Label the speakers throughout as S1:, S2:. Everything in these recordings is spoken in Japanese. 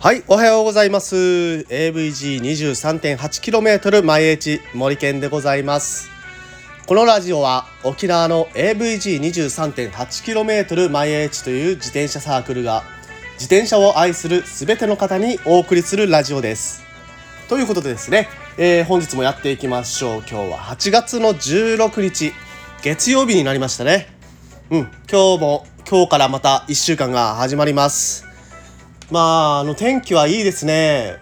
S1: はい、おはようございます。AVG23.8km 毎日森健でございます。このラジオは沖縄の AVG23.8km 毎日という自転車サークルが自転車を愛するすべての方にお送りするラジオです。ということでですね、えー、本日もやっていきましょう。今日は8月の16日、月曜日になりましたね。うん、今日も今日からまた1週間が始まります。まあ、あの天気はいいですね。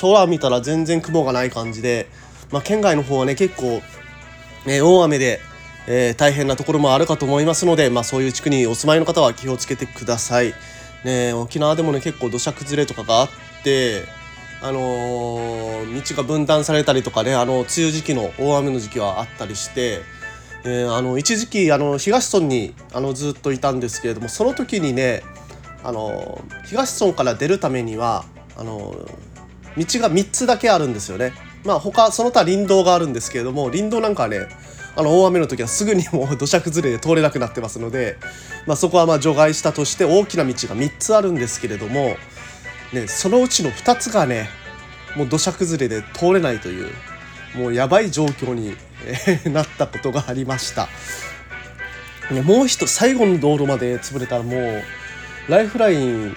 S1: 空見たら全然雲がない感じで、まあ、県外の方はね、結構、ね、大雨で、えー、大変なところもあるかと思いますので、まあ、そういう地区にお住まいの方は気をつけてください。ね、沖縄でもね、結構土砂崩れとかがあって、あのー、道が分断されたりとかね、あの、梅雨時期の大雨の時期はあったりして、えー、あの一時期あの東村にあのずっといたんですけれどもその時にねあの東村から出るためにはあの道が3つだけあるんですよね。まあ他その他林道があるんですけれども林道なんかはねあの大雨の時はすぐにもう 土砂崩れで通れなくなってますので、まあ、そこはまあ除外したとして大きな道が3つあるんですけれども、ね、そのうちの2つがねもう土砂崩れで通れないというもうやばい状況に、え なったことがありました。もう一最後の道路まで潰れたらもうライフライン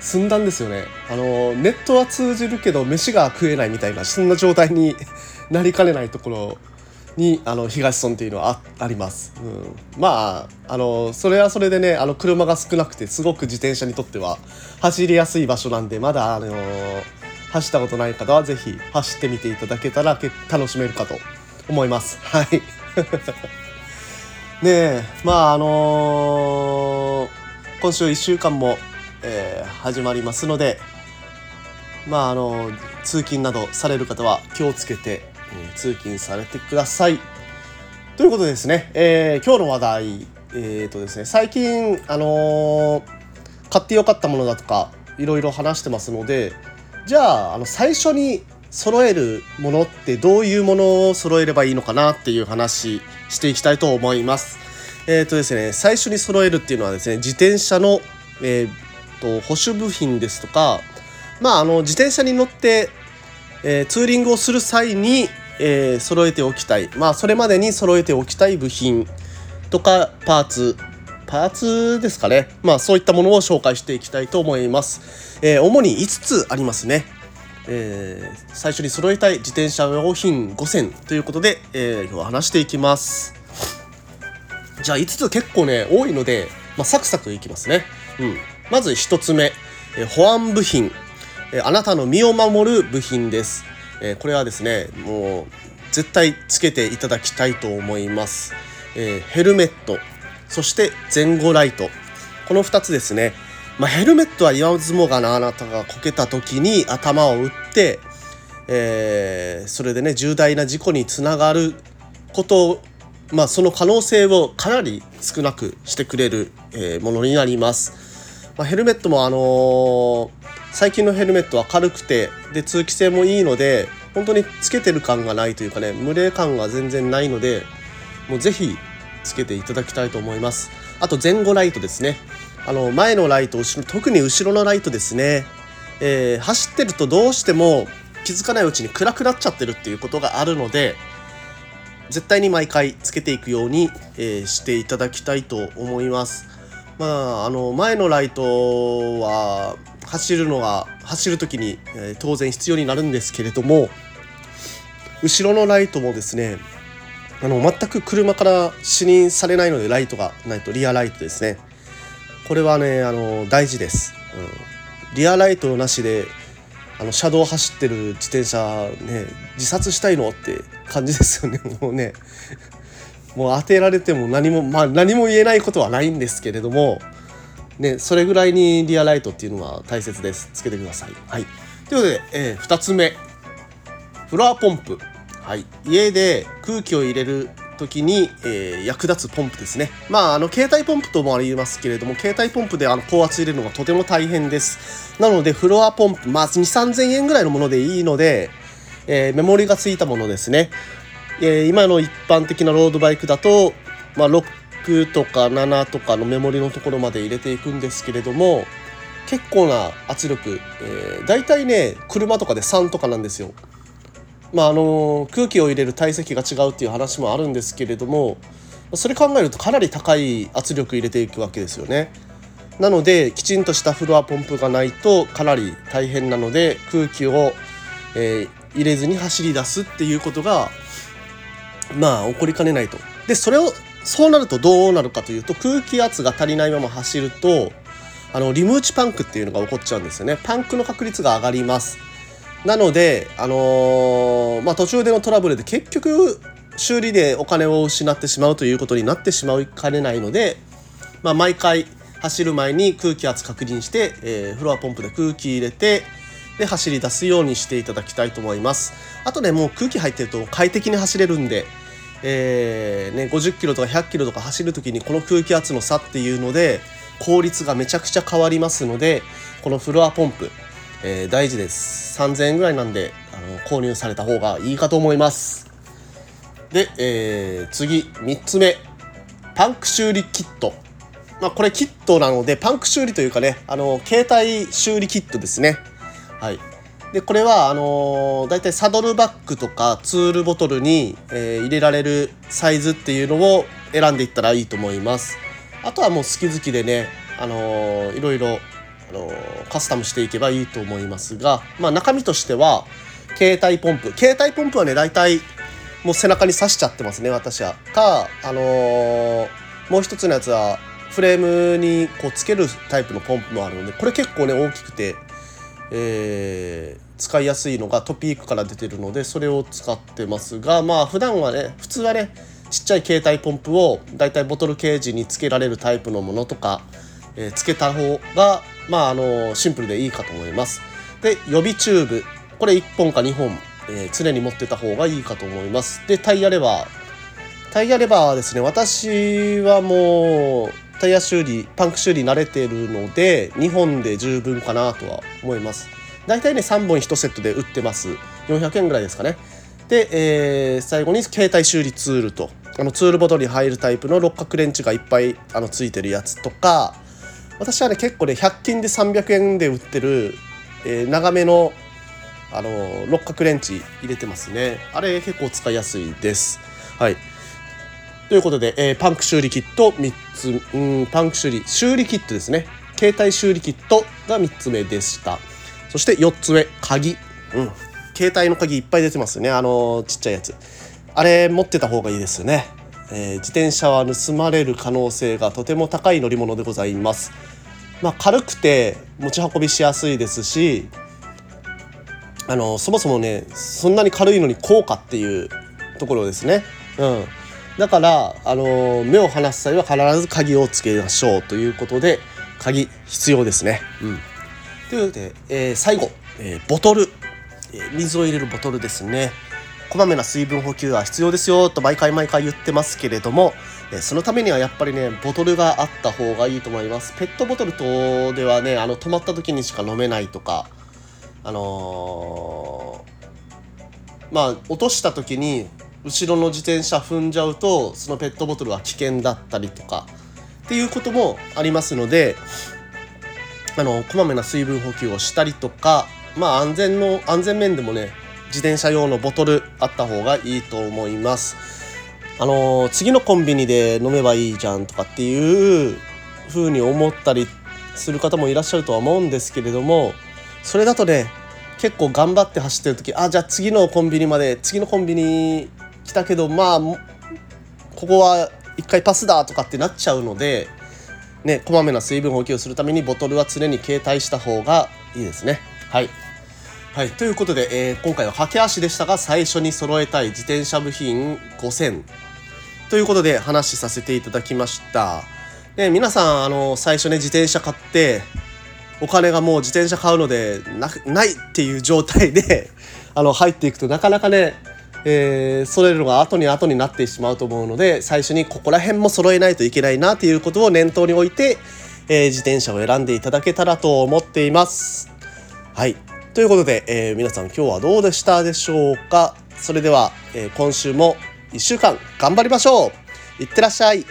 S1: 済んだんですよね。あのネットは通じるけど飯が食えないみたいなそんな状態に なりかねないところにあの東村っていうのはあります、うん、まああのそれはそれでねあの車が少なくてすごく自転車にとっては走りやすい場所なんでまだあの走ったことない方は是非走ってみていただけたら楽しめるかと思いますはい ねえまああのー今週1週間も、えー、始まりますのでまああの通勤などされる方は気をつけて、えー、通勤されてください。ということでですね、えー、今日の話題えーとですね最近あの買ってよかったものだとかいろいろ話してますのでじゃああの最初に揃えるものってどういうものを揃えればいいのかなっていう話していきたいと思います。えっ、ー、とですね、最初に揃えるっていうのはですね、自転車の、えーと、保守部品ですとか、まあ、あの自転車に乗って、えー、ツーリングをする際に、えー、揃えておきたい、まあ、それまでに揃えておきたい部品とかパーツ、パーツですかね。まあ、そういったものを紹介していきたいと思います。えー、主に5つありますね。えー、最初に揃えたい自転車用品5選ということで、えー、今日は話していきます。じゃあ5つ結構ね、多いので、まあ、サクサクいきますね。うん。まず1つ目、え保安部品、えあなたの身を守る部品です。えこれはですね、もう絶対つけていただきたいと思います。えヘルメット、そして前後ライト。この2つですね。まあ、ヘルメットは言わずもがなあなたがこけた時に頭を打って、えー、それでね重大な事故につながることまあ、その可能性をかなり少なくしてくれる、えー、ものになります。まあ、ヘルメットも、あのー、最近のヘルメットは軽くてで通気性もいいので本当につけてる感がないというかね無礼感が全然ないのでもうぜひつけていただきたいと思います。あと前後ライトですね。あの前のライト後ろ特に後ろのライトですね、えー、走ってるとどうしても気づかないうちに暗くなっちゃってるっていうことがあるので絶対に毎回つけていくように、えー、していただきたいと思います。まあ、あの前のライトは走るのは走る時に、えー、当然必要になるんですけれども後ろのライトもですねあの全く車から視認されないのでライトがないとリアライトですね。これはねあの大事です、うん、リアライトなしであの車道走ってる自転車ね自殺したいのって感じですよね。もうね。もう当てられても何もまあ何も言えないことはないんですけれどもねそれぐらいにリアライトっていうのは大切です。つけてください。はい。ということで、えー、2つ目。フロアポンプ。はい家で空気を入れる時に、えー、役立つポンプですね。まあ、あの、携帯ポンプともありますけれども、携帯ポンプであの高圧入れるのがとても大変です。なので、フロアポンプ、まあ、2、3000円ぐらいのものでいいので、えー、メモリがついたものですね。えー、今の一般的なロードバイクだと、まあ、6とか7とかのメモリのところまで入れていくんですけれども結構な圧力、えー、大体ね車とかで3とかなんですよ。まああの空気を入れる体積が違うっていう話もあるんですけれどもそれ考えるとかなり高い圧力入れていくわけですよね。なのできちんとしたフロアポンプがないとかなり大変なので空気を、えー、入れずに走り出すっていうことがまあ起こりかねないと。でそれをそうなるとどうなるかというと空気圧が足りないまま走るとあのリムーチパンクっていうのが起こっちゃうんですよね。パンクの確率が上がります。なので、あのー、まあ、途中でのトラブルで結局修理でお金を失ってしまうということになってしまいかねないので、まあ、毎回走る前に空気圧確認して、えー、フロアポンプで空気入れてで走り出すようにしていただきたいと思います。あとねもう空気入ってると快適に走れるんで、えーね、50キロとか100キロとか走る時にこの空気圧の差っていうので効率がめちゃくちゃ変わりますのでこのフロアポンプ、えー、大事です。3000円ぐらいなんであの購入された方がいいかと思います。で、えー、次3つ目。パンク修理キット。まあ、これキットなのでパンク修理というかねあの携帯修理キットですね。はい。でこれはあのー、だいたいサドルバッグとかツールボトルに、えー、入れられるサイズっていうのを選んでいったらいいと思います。あとはもう好き好きでねあのー、いろいろ、の、カスタムしていけばいいと思いますが、まあ、中身としては携帯ポンプ。携帯ポンプはね大体もう背中に刺しちゃってますね私は。かあのー、もう一つのやつはフレームにこうつけるタイプのポンプもあるのでこれ結構ね大きくて、えー、使いやすいのがトピークから出てるのでそれを使ってますがまあ普段はね普通はねちっちゃい携帯ポンプをだいたいボトルケージにつけられるタイプのものとか、えー、つけた方がまああのシンプルでいいかと思います。で予備チューブ。これ1本か2本、えー、常に持ってた方がいいかと思います。でタイヤレバー。タイヤレバーはですね私はもうタイヤ修理パンク修理慣れてるので2本で十分かなとは思います。大体ね3本1セットで売ってます。400円ぐらいですかね。で、えー、最後に携帯修理ツールとあのツールボトルに入るタイプの六角レンチがいっぱいあのついてるやつとか私はね結構ね100均で300円で売ってる、えー、長めのあの六角レンチ入れてますねあれ結構使いやすいですはいということで、えー、パンク修理キット3つ、うん、パンク修理、修理キットですね。携帯修理キットが3つ目でした。そして4つ目、鍵。うん。携帯の鍵いっぱい出てますね。あの、ちっちゃいやつ。あれ持ってた方がいいですよね。えー、自転車は盗まれる可能性がとても高い乗り物でございます。まあ、軽くて持ち運びしやすいですし、あのそもそもねそんなに軽いのに高価っていうところですね。うん、だから、あの目を離す際は必ず鍵をつけましょうということで鍵必要ですね。うん、ということで、えー、最後、えー、ボトル、えー、水を入れるボトルですね。こまめな水分補給は必要ですよと毎回毎回言ってますけれども、えそのためにはやっぱりねボトルがあった方がいいと思います。ペットボトルとではねあの止まった時にしか飲めないとかあのまあ落とした時に後ろの自転車踏んじゃうとそのペットボトルは危険だったりとかっていうこともありますのであのこまめな水分補給をしたりとかまあ安全の安全面でもね自転車用のボトルあった方がいいと思います。あの次のコンビニで飲めばいいじゃんとかっていう風に思ったりする方もいらっしゃるとは思うんですけれどもそれだとね結構頑張って走ってる時あじゃあ次のコンビニまで次のコンビニ来たけどまあここは一回パスだとかってなっちゃうのでねこまめな水分補給をするためにボトルは常に携帯した方がいいですねはいはい、ということで、えー、今回は駆け足でしたが最初に揃えたい自転車部品5000ということで話させていただきました。ね、皆さんあの最初ね自転車買ってお金がもう自転車買うのでないっていう状態で あの入っていくとなかなかねえー、揃えるのが後に後になってしまうと思うので最初にここら辺も揃えないといけないなということを念頭に置いて、えー、自転車を選んでいただけたらと思っています。はいということで、えー、皆さん今日はどうでしたでしょうか？それでは、え今週も1週間頑張りましょう。いってらっしゃい。